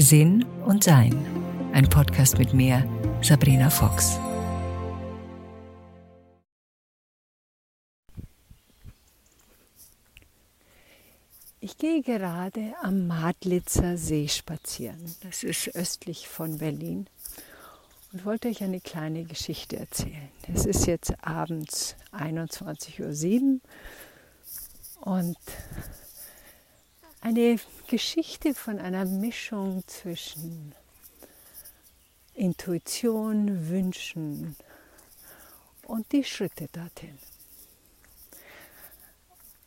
Sinn und Sein. Ein Podcast mit mir, Sabrina Fox. Ich gehe gerade am Madlitzer See spazieren. Das ist östlich von Berlin. Und wollte euch eine kleine Geschichte erzählen. Es ist jetzt abends 21.07 Uhr und eine Geschichte von einer Mischung zwischen Intuition, Wünschen und die Schritte dorthin.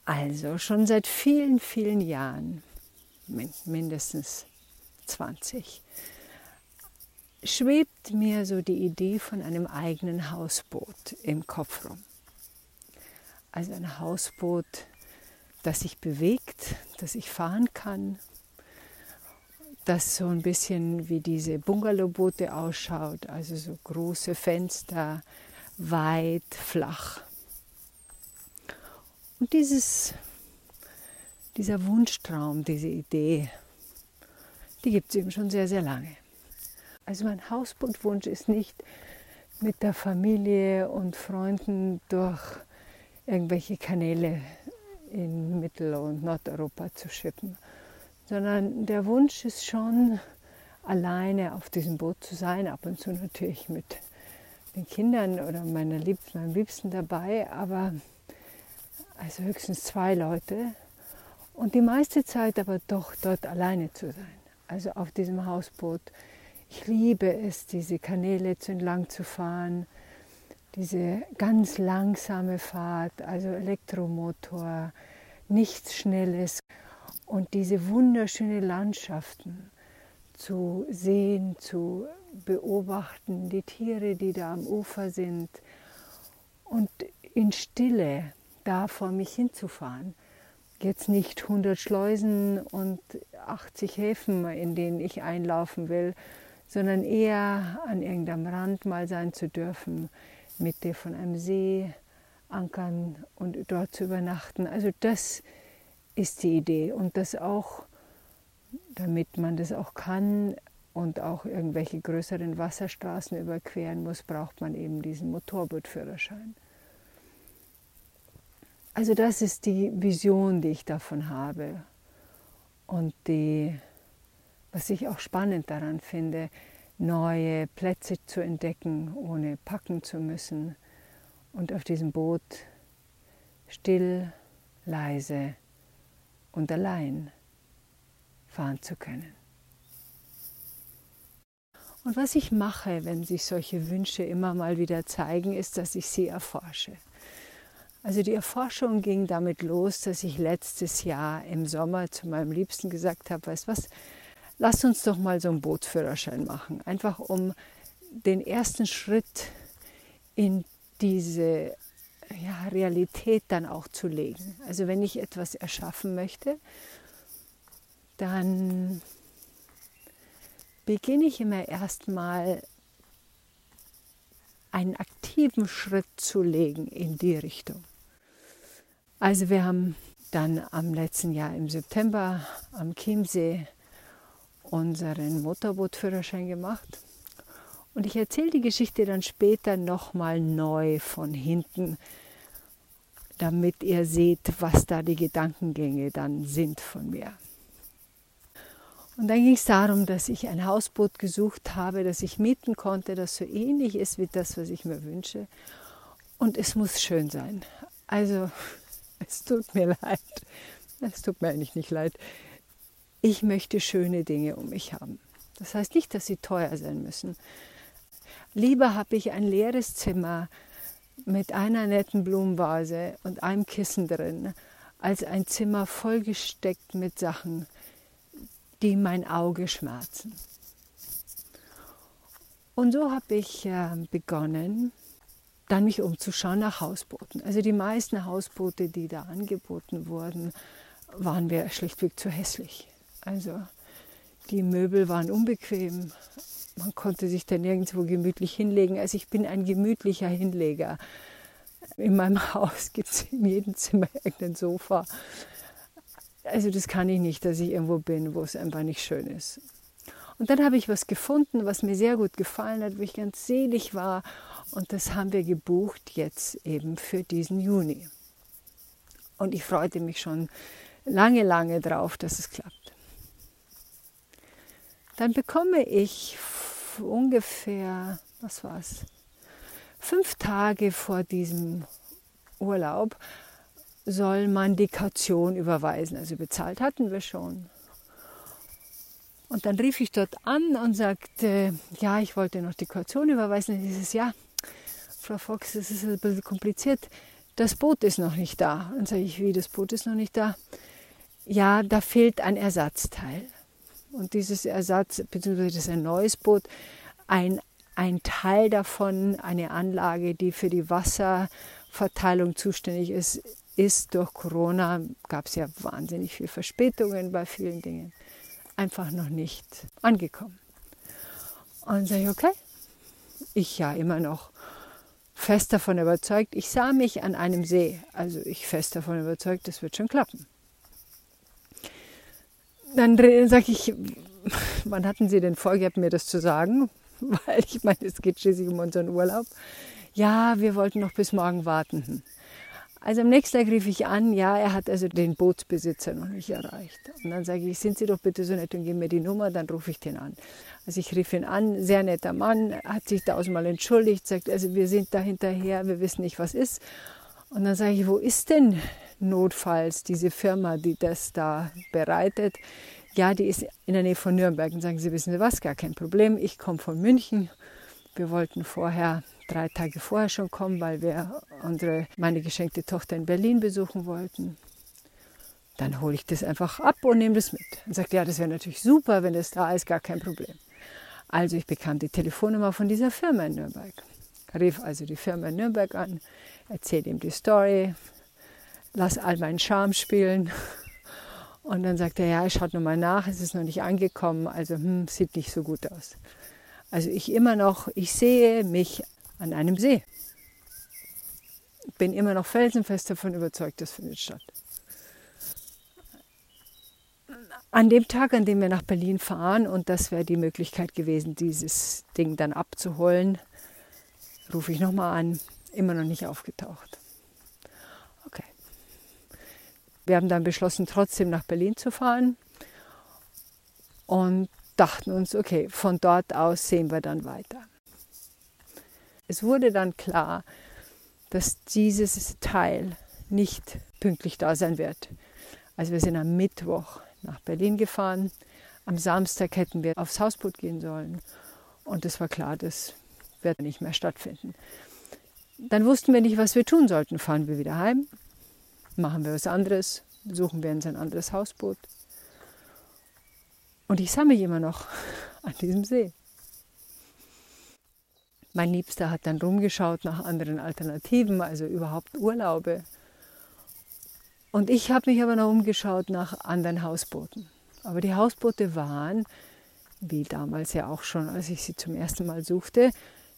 Also schon seit vielen, vielen Jahren, mindestens 20, schwebt mir so die Idee von einem eigenen Hausboot im Kopf rum. Also ein Hausboot, das sich bewegt, das ich fahren kann, das so ein bisschen wie diese Bungalowboote ausschaut, also so große Fenster, weit, flach. Und dieses, dieser Wunschtraum, diese Idee, die gibt es eben schon sehr, sehr lange. Also mein Hausbootwunsch ist nicht mit der Familie und Freunden durch irgendwelche Kanäle in Mittel- und Nordeuropa zu schippen, sondern der Wunsch ist schon, alleine auf diesem Boot zu sein, ab und zu natürlich mit den Kindern oder meiner Liebsten, meinem Liebsten dabei, aber also höchstens zwei Leute und die meiste Zeit aber doch dort alleine zu sein, also auf diesem Hausboot. Ich liebe es, diese Kanäle entlang zu fahren, diese ganz langsame Fahrt, also Elektromotor, nichts Schnelles und diese wunderschönen Landschaften zu sehen, zu beobachten, die Tiere, die da am Ufer sind und in Stille da vor mich hinzufahren. Jetzt nicht 100 Schleusen und 80 Häfen, in denen ich einlaufen will, sondern eher an irgendeinem Rand mal sein zu dürfen, Mitte von einem See ankern und dort zu übernachten. Also das ist die Idee und das auch, damit man das auch kann und auch irgendwelche größeren Wasserstraßen überqueren muss, braucht man eben diesen Motorbootführerschein. Also das ist die Vision, die ich davon habe und die, was ich auch spannend daran finde, neue Plätze zu entdecken, ohne packen zu müssen und auf diesem Boot still, leise und allein fahren zu können. Und was ich mache, wenn sich solche Wünsche immer mal wieder zeigen, ist, dass ich sie erforsche. Also die Erforschung ging damit los, dass ich letztes Jahr im Sommer zu meinem Liebsten gesagt habe, weißt was, lass uns doch mal so einen Bootsführerschein machen. Einfach um den ersten Schritt in diese ja, Realität dann auch zu legen. Also wenn ich etwas erschaffen möchte, dann beginne ich immer erstmal einen aktiven Schritt zu legen in die Richtung. Also wir haben dann am letzten Jahr im September am Chiemsee unseren Motorbootführerschein gemacht. Und ich erzähle die Geschichte dann später nochmal neu von hinten, damit ihr seht, was da die Gedankengänge dann sind von mir. Und dann ging es darum, dass ich ein Hausboot gesucht habe, das ich mieten konnte, das so ähnlich ist wie das, was ich mir wünsche. Und es muss schön sein. Also, es tut mir leid. Es tut mir eigentlich nicht leid ich möchte schöne Dinge um mich haben. Das heißt nicht, dass sie teuer sein müssen. Lieber habe ich ein leeres Zimmer mit einer netten Blumenvase und einem Kissen drin, als ein Zimmer vollgesteckt mit Sachen, die mein Auge schmerzen. Und so habe ich äh, begonnen, dann mich umzuschauen nach Hausbooten. Also die meisten Hausboote, die da angeboten wurden, waren mir schlichtweg zu hässlich. Also die Möbel waren unbequem. Man konnte sich da nirgendwo gemütlich hinlegen. Also ich bin ein gemütlicher Hinleger. In meinem Haus gibt es in jedem Zimmer irgendein Sofa. Also das kann ich nicht, dass ich irgendwo bin, wo es einfach nicht schön ist. Und dann habe ich was gefunden, was mir sehr gut gefallen hat, wo ich ganz selig war. Und das haben wir gebucht jetzt eben für diesen Juni. Und ich freute mich schon lange, lange drauf, dass es klappt. Dann bekomme ich ungefähr, was war es, fünf Tage vor diesem Urlaub soll man die Kaution überweisen. Also bezahlt hatten wir schon. Und dann rief ich dort an und sagte, ja, ich wollte noch die Kaution überweisen. Und dieses, ja, Frau Fox, das ist ein bisschen kompliziert. Das Boot ist noch nicht da. Und sage ich, wie, das Boot ist noch nicht da? Ja, da fehlt ein Ersatzteil. Und dieses Ersatz, beziehungsweise das ein neues Boot, ein, ein Teil davon, eine Anlage, die für die Wasserverteilung zuständig ist, ist durch Corona, gab es ja wahnsinnig viele Verspätungen bei vielen Dingen, einfach noch nicht angekommen. Und sage ich, okay, ich ja immer noch fest davon überzeugt, ich sah mich an einem See, also ich fest davon überzeugt, das wird schon klappen. Dann sage ich, wann hatten Sie denn vorgehabt, mir das zu sagen? Weil ich meine, es geht schließlich um unseren Urlaub. Ja, wir wollten noch bis morgen warten. Also am nächsten Tag rief ich an, ja, er hat also den Bootsbesitzer noch nicht erreicht. Und dann sage ich, sind Sie doch bitte so nett und geben mir die Nummer, dann rufe ich den an. Also ich rief ihn an, sehr netter Mann, hat sich tausendmal entschuldigt, sagt, also wir sind da hinterher, wir wissen nicht, was ist. Und dann sage ich, wo ist denn notfalls diese Firma, die das da bereitet? Ja, die ist in der Nähe von Nürnberg. Und sagen Sie, wissen Sie was, gar kein Problem, ich komme von München. Wir wollten vorher drei Tage vorher schon kommen, weil wir unsere, meine geschenkte Tochter in Berlin besuchen wollten. Dann hole ich das einfach ab und nehme das mit. Und sagte, ja, das wäre natürlich super, wenn das da ist, gar kein Problem. Also ich bekam die Telefonnummer von dieser Firma in Nürnberg. Rief also die Firma in Nürnberg an, erzählte ihm die Story, lass all meinen Charme spielen. Und dann sagte er, ja, schaut nochmal nach, es ist noch nicht angekommen, also hm, sieht nicht so gut aus. Also ich immer noch, ich sehe mich an einem See. Bin immer noch felsenfest davon überzeugt, das findet statt. An dem Tag, an dem wir nach Berlin fahren, und das wäre die Möglichkeit gewesen, dieses Ding dann abzuholen, rufe ich nochmal an, immer noch nicht aufgetaucht. Okay. Wir haben dann beschlossen, trotzdem nach Berlin zu fahren und dachten uns, okay, von dort aus sehen wir dann weiter. Es wurde dann klar, dass dieses Teil nicht pünktlich da sein wird. Also wir sind am Mittwoch nach Berlin gefahren. Am Samstag hätten wir aufs Hausboot gehen sollen. Und es war klar, das wird nicht mehr stattfinden. Dann wussten wir nicht, was wir tun sollten. Fahren wir wieder heim? Machen wir was anderes? Suchen wir uns ein anderes Hausboot? Und ich mich immer noch an diesem See. Mein Liebster hat dann rumgeschaut nach anderen Alternativen, also überhaupt Urlaube. Und ich habe mich aber noch umgeschaut nach anderen Hausbooten. Aber die Hausboote waren, wie damals ja auch schon, als ich sie zum ersten Mal suchte,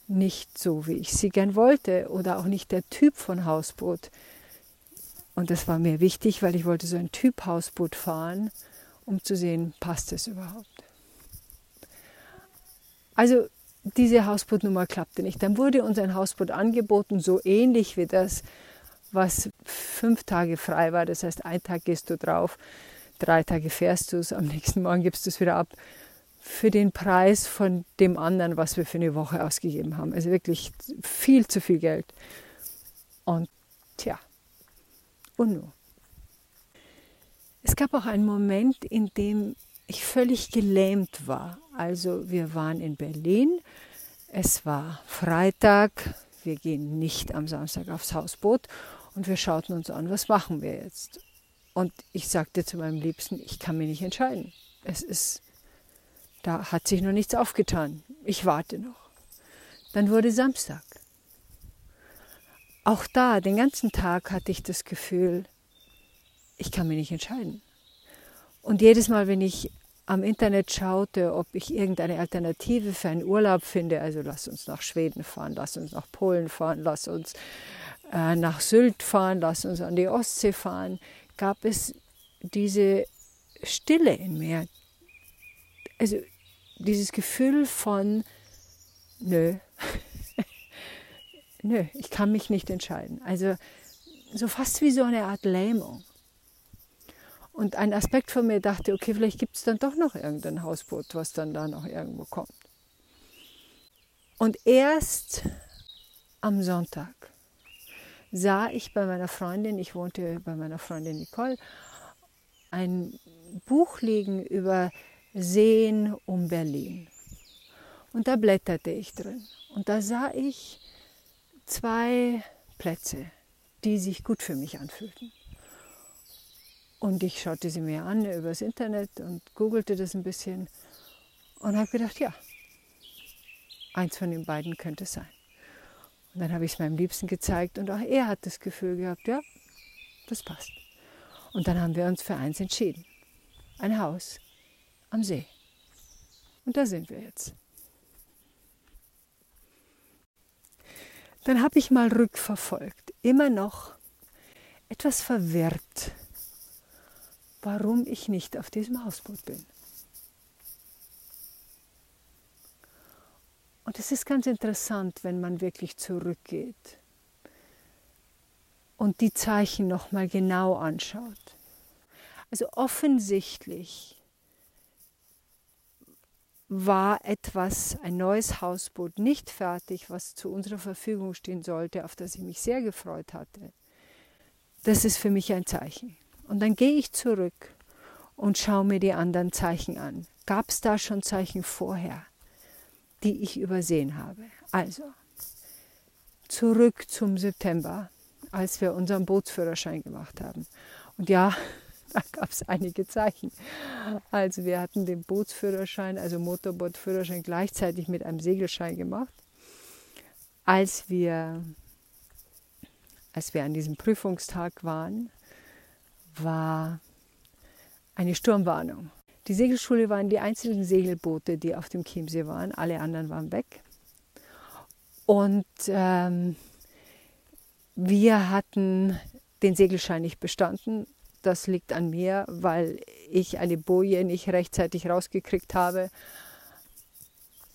nicht so, wie ich sie gern wollte oder auch nicht der Typ von Hausboot. Und das war mir wichtig, weil ich wollte so ein Typ Hausboot fahren, um zu sehen, passt es überhaupt. Also diese Hausbootnummer klappte nicht. Dann wurde uns ein Hausboot angeboten, so ähnlich wie das, was fünf Tage frei war. Das heißt, ein Tag gehst du drauf, drei Tage fährst du es, am nächsten Morgen gibst du es wieder ab. Für den Preis von dem anderen, was wir für eine Woche ausgegeben haben. Also wirklich viel zu viel Geld. Und tja, nur. Es gab auch einen Moment, in dem ich völlig gelähmt war. Also wir waren in Berlin, es war Freitag, wir gehen nicht am Samstag aufs Hausboot und wir schauten uns an, was machen wir jetzt? Und ich sagte zu meinem Liebsten, ich kann mich nicht entscheiden. Es ist, da hat sich noch nichts aufgetan. Ich warte noch. Dann wurde Samstag. Auch da, den ganzen Tag hatte ich das Gefühl, ich kann mich nicht entscheiden. Und jedes Mal, wenn ich am Internet schaute, ob ich irgendeine Alternative für einen Urlaub finde, also lass uns nach Schweden fahren, lass uns nach Polen fahren, lass uns äh, nach Sylt fahren, lass uns an die Ostsee fahren, gab es diese Stille in mir. Also dieses Gefühl von, nö, nö, ich kann mich nicht entscheiden. Also so fast wie so eine Art Lähmung. Und ein Aspekt von mir dachte, okay, vielleicht gibt es dann doch noch irgendein Hausboot, was dann da noch irgendwo kommt. Und erst am Sonntag sah ich bei meiner Freundin, ich wohnte bei meiner Freundin Nicole, ein Buch liegen über Seen um Berlin. Und da blätterte ich drin. Und da sah ich zwei Plätze, die sich gut für mich anfühlten. Und ich schaute sie mir an übers Internet und googelte das ein bisschen und habe gedacht, ja, eins von den beiden könnte es sein. Und dann habe ich es meinem Liebsten gezeigt und auch er hat das Gefühl gehabt, ja, das passt. Und dann haben wir uns für eins entschieden. Ein Haus am See. Und da sind wir jetzt. Dann habe ich mal rückverfolgt, immer noch etwas verwirrt, warum ich nicht auf diesem Hausboot bin. Und es ist ganz interessant, wenn man wirklich zurückgeht und die Zeichen nochmal genau anschaut. Also offensichtlich war etwas, ein neues Hausboot, nicht fertig, was zu unserer Verfügung stehen sollte, auf das ich mich sehr gefreut hatte. Das ist für mich ein Zeichen. Und dann gehe ich zurück und schaue mir die anderen Zeichen an. Gab es da schon Zeichen vorher? die ich übersehen habe. Also, zurück zum September, als wir unseren Bootsführerschein gemacht haben. Und ja, da gab es einige Zeichen. Also wir hatten den Bootsführerschein, also Motorbootführerschein gleichzeitig mit einem Segelschein gemacht. Als wir, als wir an diesem Prüfungstag waren, war eine Sturmwarnung. Die Segelschule waren die einzigen Segelboote, die auf dem Chiemsee waren. Alle anderen waren weg. Und ähm, wir hatten den Segelschein nicht bestanden. Das liegt an mir, weil ich eine Boje nicht rechtzeitig rausgekriegt habe.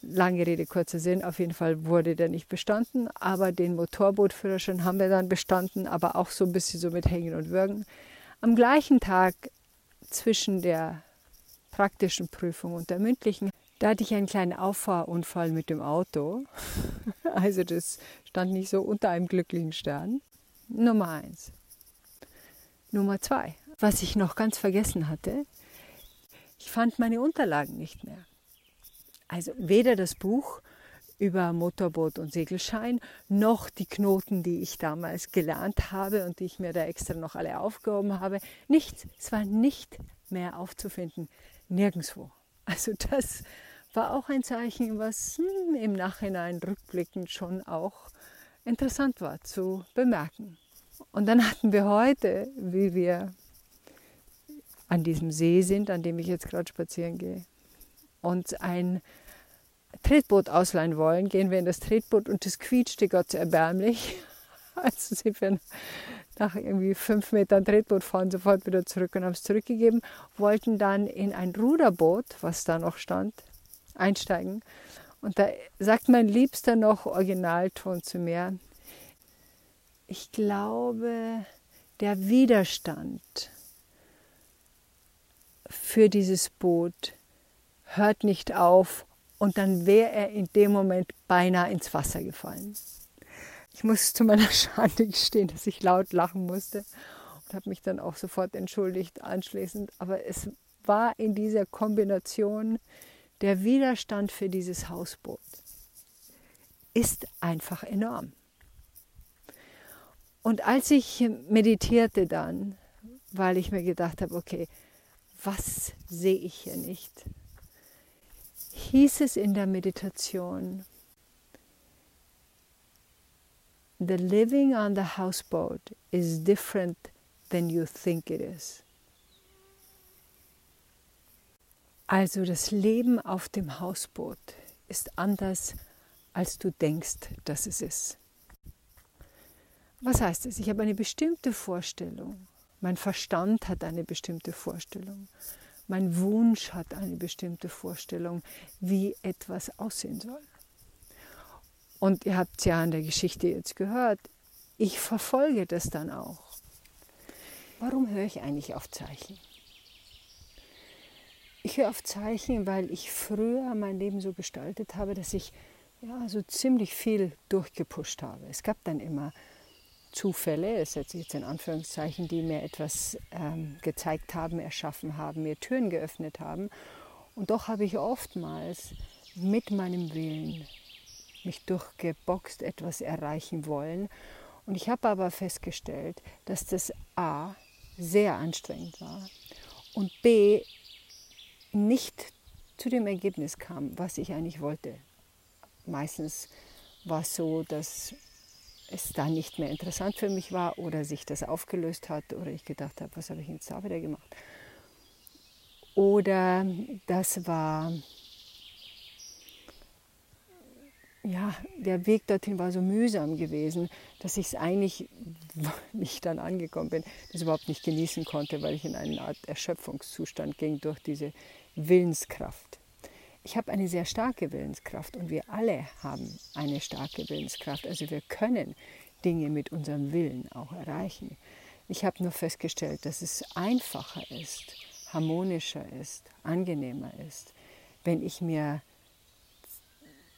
Lange Rede, kurzer Sinn. Auf jeden Fall wurde der nicht bestanden. Aber den Motorbootführerschein haben wir dann bestanden, aber auch so ein bisschen so mit Hängen und Würgen. Am gleichen Tag zwischen der praktischen Prüfung und der mündlichen, da hatte ich einen kleinen Auffahrunfall mit dem Auto. Also das stand nicht so unter einem glücklichen Stern. Nummer eins. Nummer zwei, was ich noch ganz vergessen hatte, ich fand meine Unterlagen nicht mehr. Also weder das Buch über Motorboot und Segelschein, noch die Knoten, die ich damals gelernt habe und die ich mir da extra noch alle aufgehoben habe. Nichts, es war nicht mehr aufzufinden nirgendwo. Also das war auch ein Zeichen, was hm, im Nachhinein rückblickend schon auch interessant war zu bemerken. Und dann hatten wir heute, wie wir an diesem See sind, an dem ich jetzt gerade spazieren gehe, uns ein Tretboot ausleihen wollen, gehen wir in das Tretboot und das quietschte Gott erbärmlich. Also sind wir nach irgendwie fünf Metern Tretboot fahren sofort wieder zurück und haben es zurückgegeben, wollten dann in ein Ruderboot, was da noch stand, einsteigen. Und da sagt mein Liebster noch Originalton zu mir, ich glaube, der Widerstand für dieses Boot hört nicht auf und dann wäre er in dem Moment beinahe ins Wasser gefallen. Ich muss zu meiner Schande gestehen, dass ich laut lachen musste und habe mich dann auch sofort entschuldigt anschließend. Aber es war in dieser Kombination der Widerstand für dieses Hausboot ist einfach enorm. Und als ich meditierte dann, weil ich mir gedacht habe, okay, was sehe ich hier nicht, hieß es in der Meditation, the living on the houseboat is different than you think it is. Also das Leben auf dem Hausboot ist anders, als du denkst, dass es ist. Was heißt es? Ich habe eine bestimmte Vorstellung. Mein Verstand hat eine bestimmte Vorstellung. Mein Wunsch hat eine bestimmte Vorstellung, wie etwas aussehen soll. Und ihr habt es ja an der Geschichte jetzt gehört, ich verfolge das dann auch. Warum höre ich eigentlich auf Zeichen? Ich höre auf Zeichen, weil ich früher mein Leben so gestaltet habe, dass ich ja, so ziemlich viel durchgepusht habe. Es gab dann immer Zufälle, das setze ich jetzt in Anführungszeichen, die mir etwas ähm, gezeigt haben, erschaffen haben, mir Türen geöffnet haben. Und doch habe ich oftmals mit meinem Willen mich durchgeboxt, etwas erreichen wollen. Und ich habe aber festgestellt, dass das A sehr anstrengend war und B nicht zu dem Ergebnis kam, was ich eigentlich wollte. Meistens war es so, dass es da nicht mehr interessant für mich war oder sich das aufgelöst hat oder ich gedacht habe, was habe ich jetzt da wieder gemacht. Oder das war, ja, der Weg dorthin war so mühsam gewesen, dass ich es eigentlich, wie ich dann angekommen bin, das überhaupt nicht genießen konnte, weil ich in eine Art Erschöpfungszustand ging durch diese Willenskraft. Ich habe eine sehr starke Willenskraft und wir alle haben eine starke Willenskraft. Also wir können Dinge mit unserem Willen auch erreichen. Ich habe nur festgestellt, dass es einfacher ist, harmonischer ist, angenehmer ist, wenn ich mir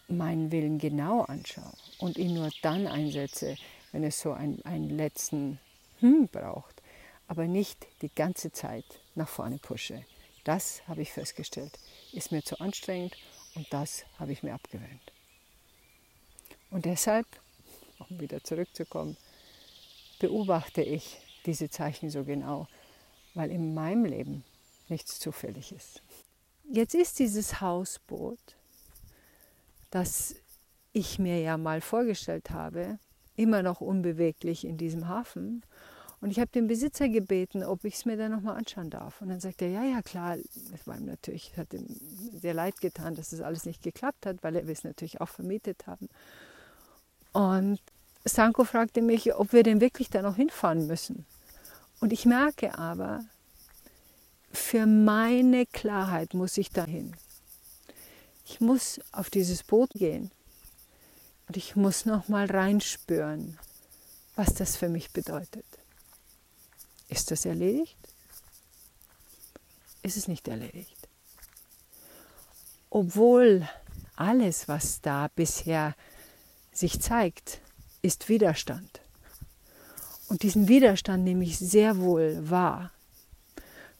meinen Willen genau anschaue und ihn nur dann einsetze, wenn es so einen, einen letzten Hm braucht, aber nicht die ganze Zeit nach vorne pushe. Das habe ich festgestellt, ist mir zu anstrengend und das habe ich mir abgewöhnt. Und deshalb, um wieder zurückzukommen, beobachte ich diese Zeichen so genau, weil in meinem Leben nichts zufällig ist. Jetzt ist dieses Hausboot, das ich mir ja mal vorgestellt habe, immer noch unbeweglich in diesem Hafen und ich habe den Besitzer gebeten, ob ich es mir dann nochmal anschauen darf. Und dann sagt er, ja, ja, klar. Es war ihm natürlich, hat ihm sehr leid getan, dass das alles nicht geklappt hat, weil er es natürlich auch vermietet haben. Und Sanko fragte mich, ob wir denn wirklich da noch hinfahren müssen. Und ich merke aber, für meine Klarheit muss ich dahin. Ich muss auf dieses Boot gehen und ich muss noch mal reinspüren, was das für mich bedeutet. Ist das erledigt? Ist es nicht erledigt? Obwohl alles, was da bisher sich zeigt, ist Widerstand. Und diesen Widerstand nehme ich sehr wohl wahr.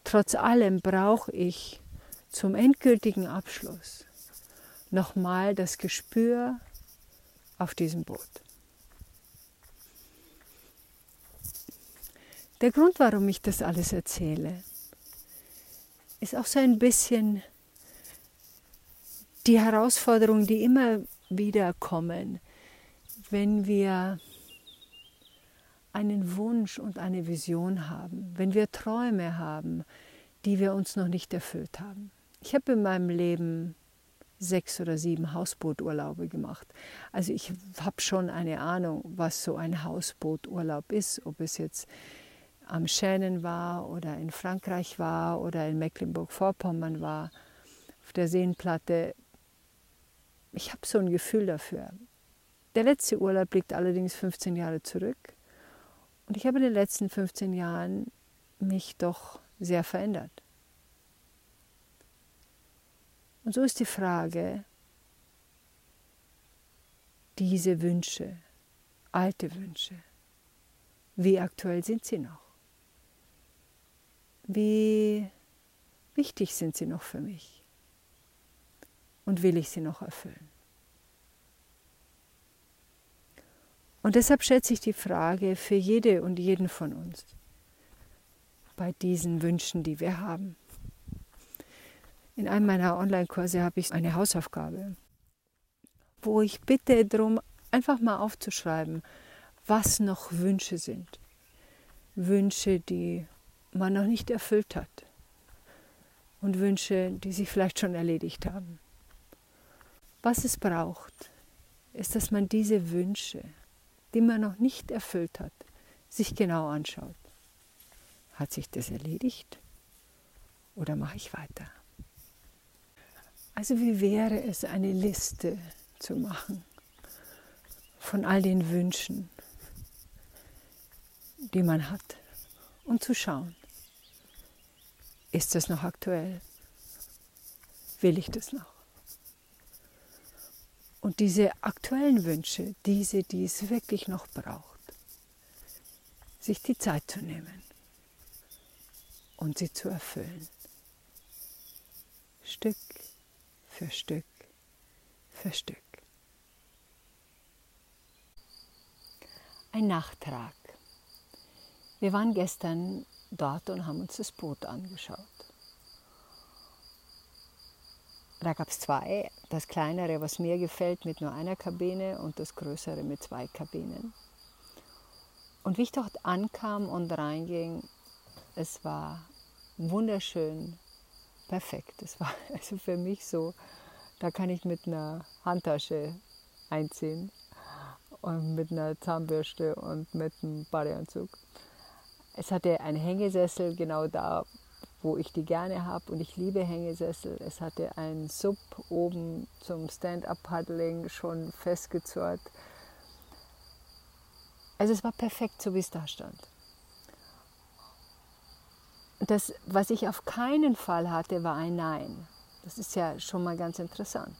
Trotz allem brauche ich zum endgültigen Abschluss nochmal das Gespür auf diesem Boot. Der Grund, warum ich das alles erzähle, ist auch so ein bisschen die Herausforderungen, die immer wieder kommen, wenn wir einen Wunsch und eine Vision haben, wenn wir Träume haben, die wir uns noch nicht erfüllt haben. Ich habe in meinem Leben sechs oder sieben Hausbooturlaube gemacht. Also ich habe schon eine Ahnung, was so ein Hausbooturlaub ist, ob es jetzt am Schänen war oder in Frankreich war oder in Mecklenburg-Vorpommern war, auf der Seenplatte. Ich habe so ein Gefühl dafür. Der letzte Urlaub liegt allerdings 15 Jahre zurück und ich habe in den letzten 15 Jahren mich doch sehr verändert. Und so ist die Frage, diese Wünsche, alte Wünsche, wie aktuell sind sie noch? Wie wichtig sind sie noch für mich und will ich sie noch erfüllen. Und deshalb stellt sich die Frage für jede und jeden von uns bei diesen Wünschen, die wir haben. In einem meiner Online-Kurse habe ich eine Hausaufgabe, wo ich bitte darum, einfach mal aufzuschreiben, was noch Wünsche sind. Wünsche, die man noch nicht erfüllt hat und Wünsche, die sich vielleicht schon erledigt haben. Was es braucht, ist, dass man diese Wünsche, die man noch nicht erfüllt hat, sich genau anschaut. Hat sich das erledigt oder mache ich weiter? Also wie wäre es, eine Liste zu machen von all den Wünschen, die man hat und zu schauen, ist das noch aktuell? Will ich das noch? Und diese aktuellen Wünsche, diese, die es wirklich noch braucht, sich die Zeit zu nehmen und sie zu erfüllen. Stück für Stück für Stück. Ein Nachtrag. Wir waren gestern dort und haben uns das Boot angeschaut. Da gab es zwei, das kleinere, was mir gefällt, mit nur einer Kabine und das größere mit zwei Kabinen. Und wie ich dort ankam und reinging, es war wunderschön, perfekt. Es war also für mich so, da kann ich mit einer Handtasche einziehen und mit einer Zahnbürste und mit einem Badeanzug. Es hatte einen Hängesessel genau da, wo ich die gerne habe und ich liebe Hängesessel. Es hatte einen Sub oben zum Stand-up-Paddling schon festgezurrt. Also es war perfekt, so wie es da stand. Das, was ich auf keinen Fall hatte, war ein Nein. Das ist ja schon mal ganz interessant.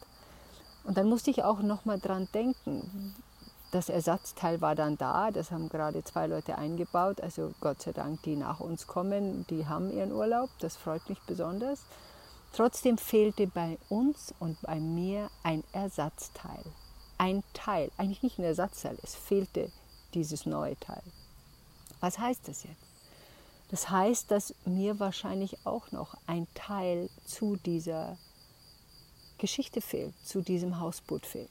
Und dann musste ich auch noch mal dran denken. Das Ersatzteil war dann da, das haben gerade zwei Leute eingebaut, also Gott sei Dank, die nach uns kommen, die haben ihren Urlaub, das freut mich besonders. Trotzdem fehlte bei uns und bei mir ein Ersatzteil. Ein Teil, eigentlich nicht ein Ersatzteil, es fehlte dieses neue Teil. Was heißt das jetzt? Das heißt, dass mir wahrscheinlich auch noch ein Teil zu dieser Geschichte fehlt, zu diesem Hausboot fehlt.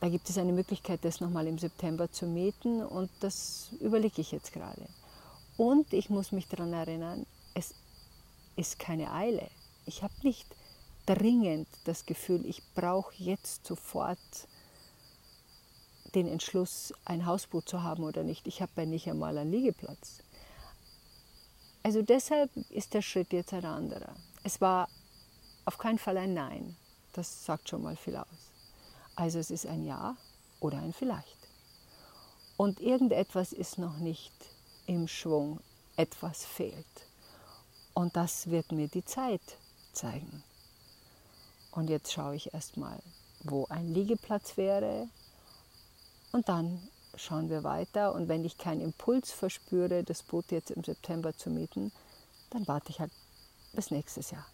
Da gibt es eine Möglichkeit, das nochmal im September zu mieten und das überlege ich jetzt gerade. Und ich muss mich daran erinnern, es ist keine Eile. Ich habe nicht dringend das Gefühl, ich brauche jetzt sofort den Entschluss, ein Hausboot zu haben oder nicht. Ich habe ja nicht einmal einen Liegeplatz. Also deshalb ist der Schritt jetzt ein anderer. Es war auf keinen Fall ein Nein. Das sagt schon mal viel aus. Also es ist ein Ja oder ein Vielleicht. Und irgendetwas ist noch nicht im Schwung. Etwas fehlt. Und das wird mir die Zeit zeigen. Und jetzt schaue ich erstmal, wo ein Liegeplatz wäre, und dann schauen wir weiter. Und wenn ich keinen Impuls verspüre, das Boot jetzt im September zu mieten, dann warte ich halt bis nächstes Jahr.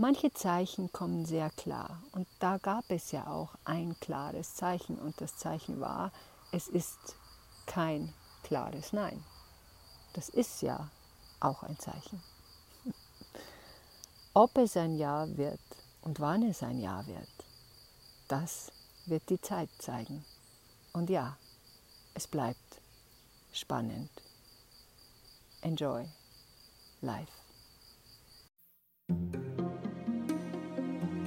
Manche Zeichen kommen sehr klar. Und da gab es ja auch ein klares Zeichen. Und das Zeichen war, es ist kein klares Nein. Das ist ja auch ein Zeichen. Ob es ein Ja wird und wann es ein Ja wird, das wird die Zeit zeigen. Und ja, es bleibt spannend. Enjoy life.